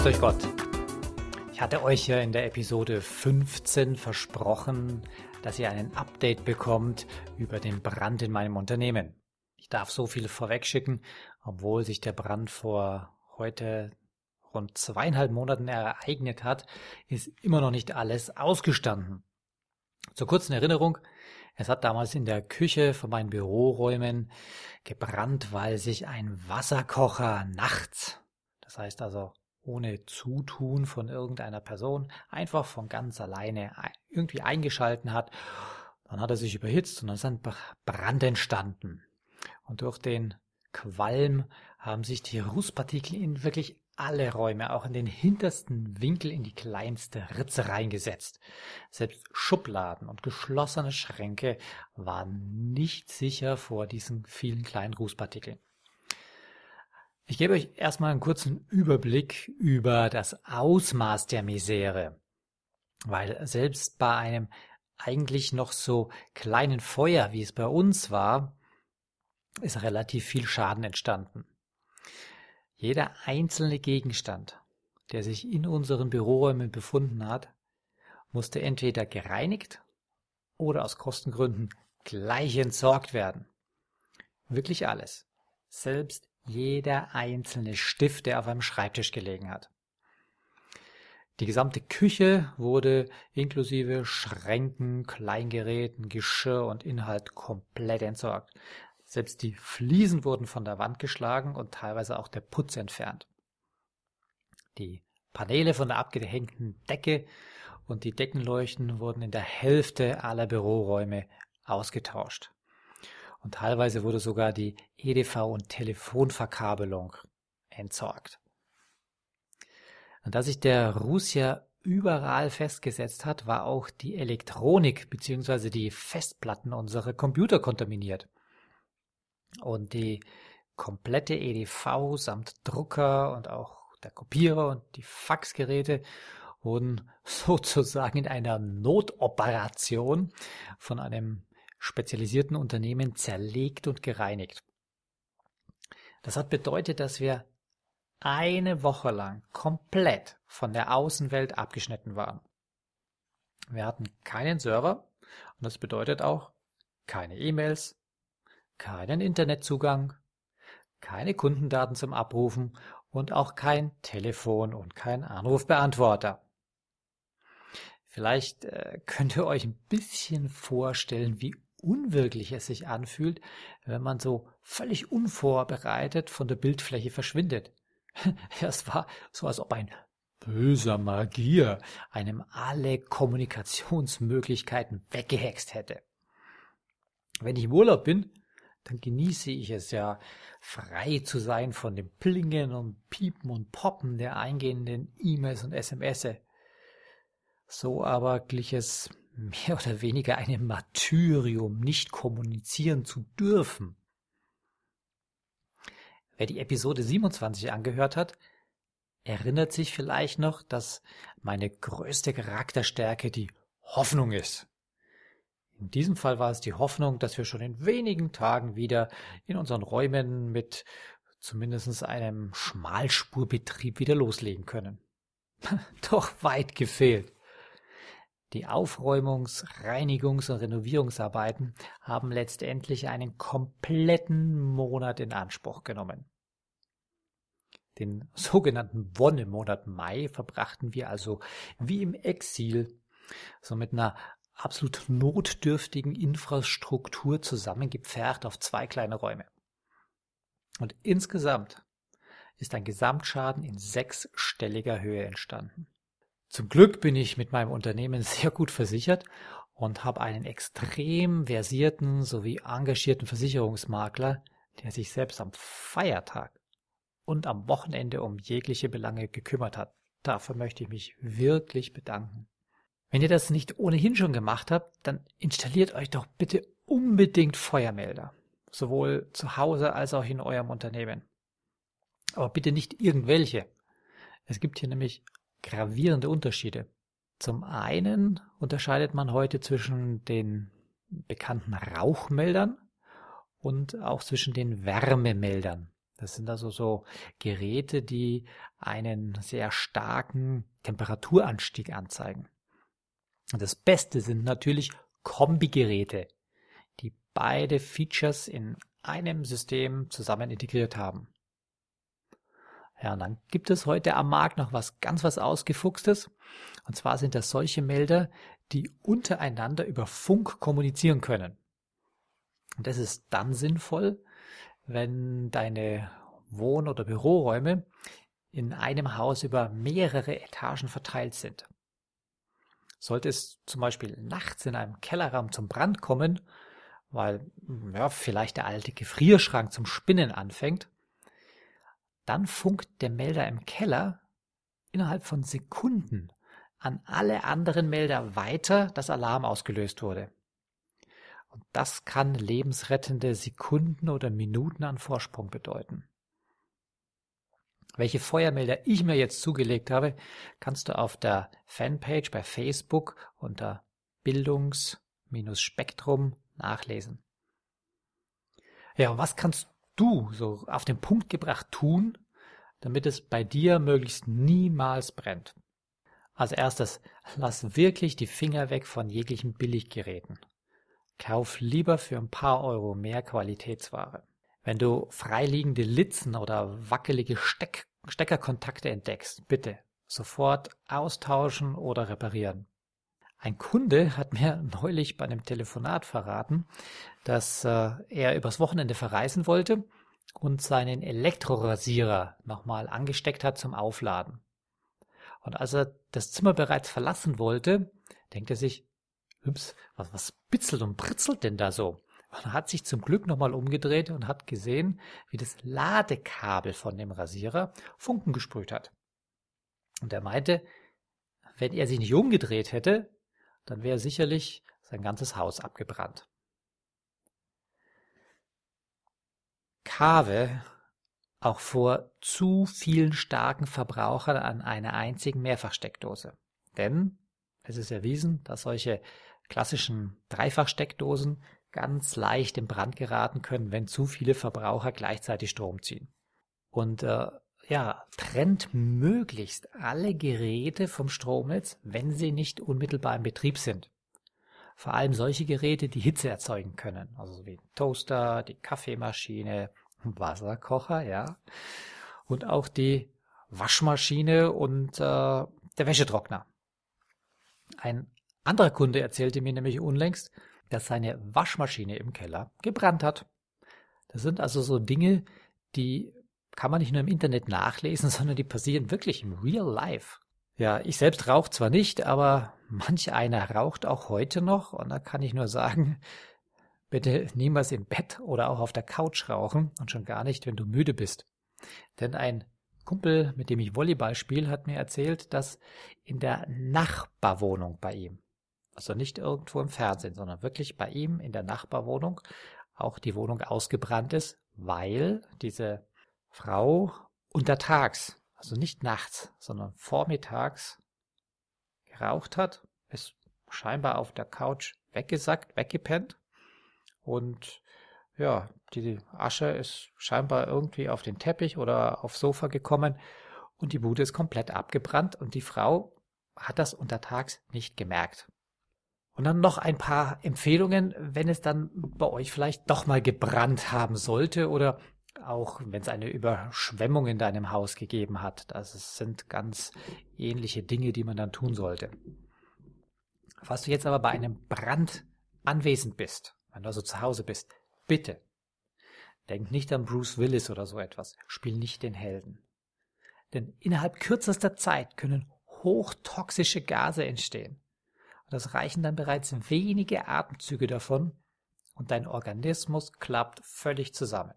Grüß euch Gott. Ich hatte euch ja in der Episode 15 versprochen, dass ihr einen Update bekommt über den Brand in meinem Unternehmen. Ich darf so viel vorwegschicken, obwohl sich der Brand vor heute rund zweieinhalb Monaten ereignet hat, ist immer noch nicht alles ausgestanden. Zur kurzen Erinnerung, es hat damals in der Küche von meinen Büroräumen gebrannt, weil sich ein Wasserkocher nachts, das heißt also ohne Zutun von irgendeiner Person, einfach von ganz alleine irgendwie eingeschalten hat. Dann hat er sich überhitzt und dann ist ein Brand entstanden. Und durch den Qualm haben sich die Rußpartikel in wirklich alle Räume, auch in den hintersten Winkel in die kleinste Ritze reingesetzt. Selbst Schubladen und geschlossene Schränke waren nicht sicher vor diesen vielen kleinen Rußpartikeln. Ich gebe euch erstmal einen kurzen Überblick über das Ausmaß der Misere, weil selbst bei einem eigentlich noch so kleinen Feuer, wie es bei uns war, ist relativ viel Schaden entstanden. Jeder einzelne Gegenstand, der sich in unseren Büroräumen befunden hat, musste entweder gereinigt oder aus Kostengründen gleich entsorgt werden. Wirklich alles. Selbst jeder einzelne Stift, der auf einem Schreibtisch gelegen hat. Die gesamte Küche wurde inklusive Schränken, Kleingeräten, Geschirr und Inhalt komplett entsorgt. Selbst die Fliesen wurden von der Wand geschlagen und teilweise auch der Putz entfernt. Die Paneele von der abgehängten Decke und die Deckenleuchten wurden in der Hälfte aller Büroräume ausgetauscht und teilweise wurde sogar die EDV- und Telefonverkabelung entsorgt. Und da sich der Ruß ja überall festgesetzt hat, war auch die Elektronik bzw. die Festplatten unserer Computer kontaminiert. Und die komplette EDV samt Drucker und auch der Kopierer und die Faxgeräte wurden sozusagen in einer Notoperation von einem spezialisierten Unternehmen zerlegt und gereinigt. Das hat bedeutet, dass wir eine Woche lang komplett von der Außenwelt abgeschnitten waren. Wir hatten keinen Server und das bedeutet auch keine E-Mails, keinen Internetzugang, keine Kundendaten zum Abrufen und auch kein Telefon und kein Anrufbeantworter. Vielleicht äh, könnt ihr euch ein bisschen vorstellen, wie unwirklich es sich anfühlt, wenn man so völlig unvorbereitet von der Bildfläche verschwindet. Es war so, als ob ein böser Magier einem alle Kommunikationsmöglichkeiten weggehext hätte. Wenn ich im Urlaub bin, dann genieße ich es ja, frei zu sein von dem Plingen und Piepen und Poppen der eingehenden E-Mails und SMS. So aber glich es mehr oder weniger einem Martyrium, nicht kommunizieren zu dürfen. Wer die Episode 27 angehört hat, erinnert sich vielleicht noch, dass meine größte Charakterstärke die Hoffnung ist. In diesem Fall war es die Hoffnung, dass wir schon in wenigen Tagen wieder in unseren Räumen mit zumindest einem Schmalspurbetrieb wieder loslegen können. Doch weit gefehlt. Die Aufräumungs-, Reinigungs- und Renovierungsarbeiten haben letztendlich einen kompletten Monat in Anspruch genommen. Den sogenannten Wonnemonat Mai verbrachten wir also wie im Exil, so mit einer absolut notdürftigen Infrastruktur zusammengepfercht auf zwei kleine Räume. Und insgesamt ist ein Gesamtschaden in sechsstelliger Höhe entstanden. Zum Glück bin ich mit meinem Unternehmen sehr gut versichert und habe einen extrem versierten sowie engagierten Versicherungsmakler, der sich selbst am Feiertag und am Wochenende um jegliche Belange gekümmert hat. Dafür möchte ich mich wirklich bedanken. Wenn ihr das nicht ohnehin schon gemacht habt, dann installiert euch doch bitte unbedingt Feuermelder. Sowohl zu Hause als auch in eurem Unternehmen. Aber bitte nicht irgendwelche. Es gibt hier nämlich gravierende Unterschiede. Zum einen unterscheidet man heute zwischen den bekannten Rauchmeldern und auch zwischen den Wärmemeldern. Das sind also so Geräte, die einen sehr starken Temperaturanstieg anzeigen. Das Beste sind natürlich Kombigeräte, die beide Features in einem System zusammen integriert haben. Ja, und dann gibt es heute am Markt noch was ganz was ausgefuchstes. Und zwar sind das solche Melder, die untereinander über Funk kommunizieren können. Und das ist dann sinnvoll, wenn deine Wohn- oder Büroräume in einem Haus über mehrere Etagen verteilt sind. Sollte es zum Beispiel nachts in einem Kellerraum zum Brand kommen, weil ja, vielleicht der alte Gefrierschrank zum Spinnen anfängt, dann funkt der Melder im Keller innerhalb von Sekunden an alle anderen Melder weiter, dass Alarm ausgelöst wurde. Und das kann lebensrettende Sekunden oder Minuten an Vorsprung bedeuten. Welche Feuermelder ich mir jetzt zugelegt habe, kannst du auf der Fanpage bei Facebook unter Bildungs-Spektrum nachlesen. Ja, und was kannst du so auf den Punkt gebracht tun, damit es bei dir möglichst niemals brennt? Als erstes, lass wirklich die Finger weg von jeglichen Billiggeräten. Kauf lieber für ein paar Euro mehr Qualitätsware. Wenn du freiliegende Litzen oder wackelige Steck Steckerkontakte entdeckst, bitte sofort austauschen oder reparieren. Ein Kunde hat mir neulich bei einem Telefonat verraten, dass äh, er übers Wochenende verreisen wollte und seinen Elektrorasierer nochmal angesteckt hat zum Aufladen. Und als er das Zimmer bereits verlassen wollte, denkt er sich, Ups, was, was bitzelt und britzelt denn da so? Und er hat sich zum Glück nochmal umgedreht und hat gesehen, wie das Ladekabel von dem Rasierer Funken gesprüht hat. Und er meinte, wenn er sich nicht umgedreht hätte, dann wäre sicherlich sein ganzes Haus abgebrannt. Kave auch vor zu vielen starken Verbrauchern an einer einzigen Mehrfachsteckdose. Denn es ist erwiesen, dass solche klassischen Dreifachsteckdosen ganz leicht in Brand geraten können, wenn zu viele Verbraucher gleichzeitig Strom ziehen. Und äh, ja, trennt möglichst alle Geräte vom Stromnetz, wenn sie nicht unmittelbar im Betrieb sind. Vor allem solche Geräte, die Hitze erzeugen können, also wie Toaster, die Kaffeemaschine, Wasserkocher, ja, und auch die Waschmaschine und äh, der Wäschetrockner. Ein anderer Kunde erzählte mir nämlich unlängst, dass seine Waschmaschine im Keller gebrannt hat. Das sind also so Dinge, die kann man nicht nur im Internet nachlesen, sondern die passieren wirklich im Real Life. Ja, ich selbst rauche zwar nicht, aber manch einer raucht auch heute noch und da kann ich nur sagen, bitte niemals im Bett oder auch auf der Couch rauchen und schon gar nicht, wenn du müde bist. Denn ein Kumpel, mit dem ich Volleyball spiele, hat mir erzählt, dass in der Nachbarwohnung bei ihm also nicht irgendwo im Fernsehen, sondern wirklich bei ihm in der Nachbarwohnung auch die Wohnung ausgebrannt ist, weil diese Frau untertags, also nicht nachts, sondern vormittags geraucht hat, ist scheinbar auf der Couch weggesackt, weggepennt und ja, die Asche ist scheinbar irgendwie auf den Teppich oder aufs Sofa gekommen und die Bude ist komplett abgebrannt und die Frau hat das untertags nicht gemerkt. Und dann noch ein paar Empfehlungen, wenn es dann bei euch vielleicht doch mal gebrannt haben sollte oder auch wenn es eine Überschwemmung in deinem Haus gegeben hat. Das sind ganz ähnliche Dinge, die man dann tun sollte. Falls du jetzt aber bei einem Brand anwesend bist, wenn du also zu Hause bist, bitte denk nicht an Bruce Willis oder so etwas. Spiel nicht den Helden. Denn innerhalb kürzester Zeit können hochtoxische Gase entstehen. Das reichen dann bereits wenige Atemzüge davon und dein Organismus klappt völlig zusammen.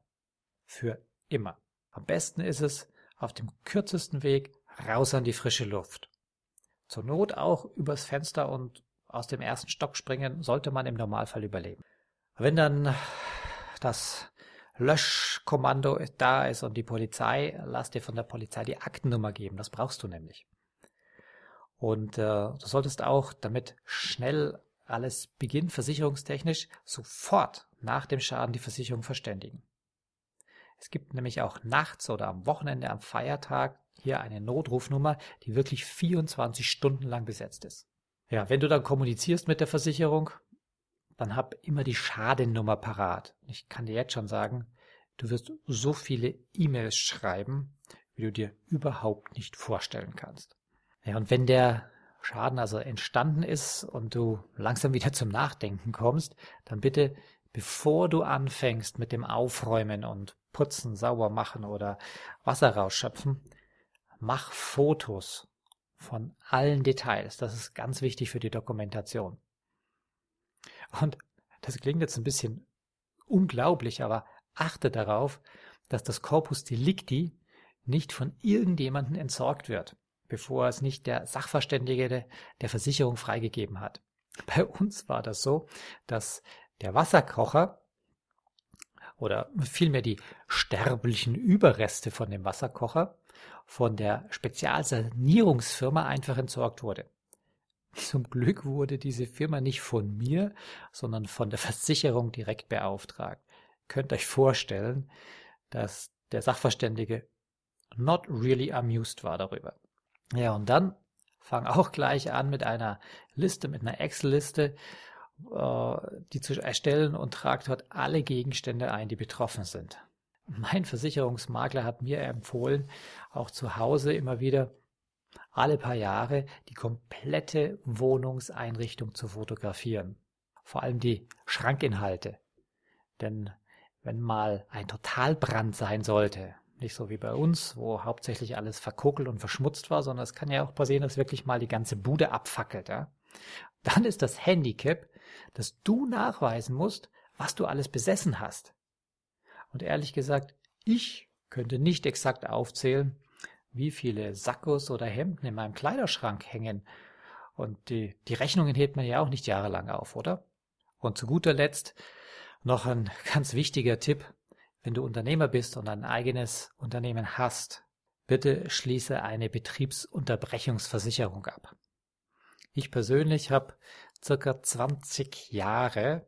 Für immer. Am besten ist es auf dem kürzesten Weg raus an die frische Luft. Zur Not auch übers Fenster und aus dem ersten Stock springen, sollte man im Normalfall überleben. Wenn dann das Löschkommando da ist und die Polizei, lass dir von der Polizei die Aktennummer geben. Das brauchst du nämlich. Und äh, du solltest auch, damit schnell alles beginnt, versicherungstechnisch, sofort nach dem Schaden die Versicherung verständigen. Es gibt nämlich auch nachts oder am Wochenende, am Feiertag hier eine Notrufnummer, die wirklich 24 Stunden lang besetzt ist. Ja, wenn du dann kommunizierst mit der Versicherung, dann hab immer die Schadennummer parat. Ich kann dir jetzt schon sagen, du wirst so viele E-Mails schreiben, wie du dir überhaupt nicht vorstellen kannst. Ja, und wenn der Schaden also entstanden ist und du langsam wieder zum Nachdenken kommst, dann bitte, bevor du anfängst mit dem Aufräumen und Putzen, sauber machen oder Wasser rausschöpfen, mach Fotos von allen Details. Das ist ganz wichtig für die Dokumentation. Und das klingt jetzt ein bisschen unglaublich, aber achte darauf, dass das Corpus Delicti nicht von irgendjemandem entsorgt wird, bevor es nicht der Sachverständige der Versicherung freigegeben hat. Bei uns war das so, dass der Wasserkocher oder vielmehr die sterblichen Überreste von dem Wasserkocher von der Spezialsanierungsfirma einfach entsorgt wurde. Zum Glück wurde diese Firma nicht von mir, sondern von der Versicherung direkt beauftragt. Könnt euch vorstellen, dass der Sachverständige not really amused war darüber. Ja, und dann fang auch gleich an mit einer Liste, mit einer Excel-Liste, die zu erstellen und tragt dort alle Gegenstände ein, die betroffen sind. Mein Versicherungsmakler hat mir empfohlen, auch zu Hause immer wieder alle paar Jahre die komplette Wohnungseinrichtung zu fotografieren. Vor allem die Schrankinhalte. Denn wenn mal ein Totalbrand sein sollte, nicht so wie bei uns, wo hauptsächlich alles verkokelt und verschmutzt war, sondern es kann ja auch passieren, dass wirklich mal die ganze Bude abfackelt. Ja? Dann ist das Handicap, dass du nachweisen musst, was du alles besessen hast. Und ehrlich gesagt, ich könnte nicht exakt aufzählen, wie viele Sakkos oder Hemden in meinem Kleiderschrank hängen. Und die, die Rechnungen hebt man ja auch nicht jahrelang auf, oder? Und zu guter Letzt noch ein ganz wichtiger Tipp. Wenn du Unternehmer bist und ein eigenes Unternehmen hast, bitte schließe eine Betriebsunterbrechungsversicherung ab. Ich persönlich habe circa 20 Jahre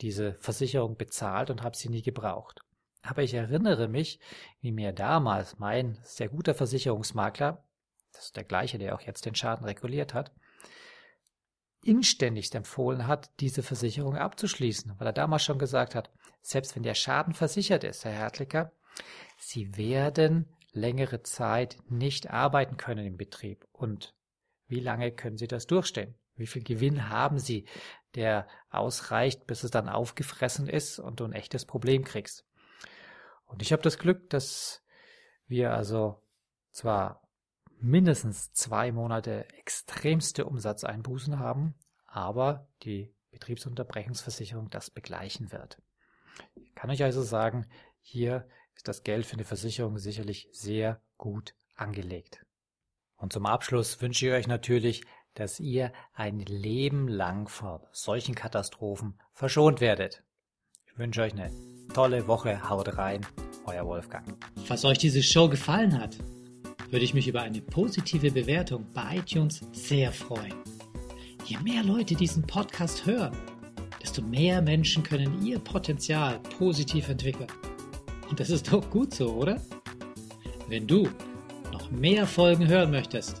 diese Versicherung bezahlt und habe sie nie gebraucht. Aber ich erinnere mich, wie mir damals mein sehr guter Versicherungsmakler, das ist der gleiche, der auch jetzt den Schaden reguliert hat, inständigst empfohlen hat, diese Versicherung abzuschließen, weil er damals schon gesagt hat, selbst wenn der Schaden versichert ist, Herr Hertlicker, Sie werden längere Zeit nicht arbeiten können im Betrieb. Und wie lange können Sie das durchstehen? Wie viel Gewinn haben Sie, der ausreicht, bis es dann aufgefressen ist und du ein echtes Problem kriegst? Und ich habe das Glück, dass wir also zwar mindestens zwei Monate extremste Umsatzeinbußen haben, aber die Betriebsunterbrechungsversicherung das begleichen wird. Ich kann euch also sagen, hier ist das Geld für eine Versicherung sicherlich sehr gut angelegt. Und zum Abschluss wünsche ich euch natürlich, dass ihr ein Leben lang vor solchen Katastrophen verschont werdet. Ich wünsche euch eine tolle Woche. Haut rein. Euer Wolfgang. Falls euch diese Show gefallen hat, würde ich mich über eine positive Bewertung bei iTunes sehr freuen. Je mehr Leute diesen Podcast hören, desto mehr Menschen können ihr Potenzial positiv entwickeln. Und das ist doch gut so, oder? Wenn du noch mehr Folgen hören möchtest,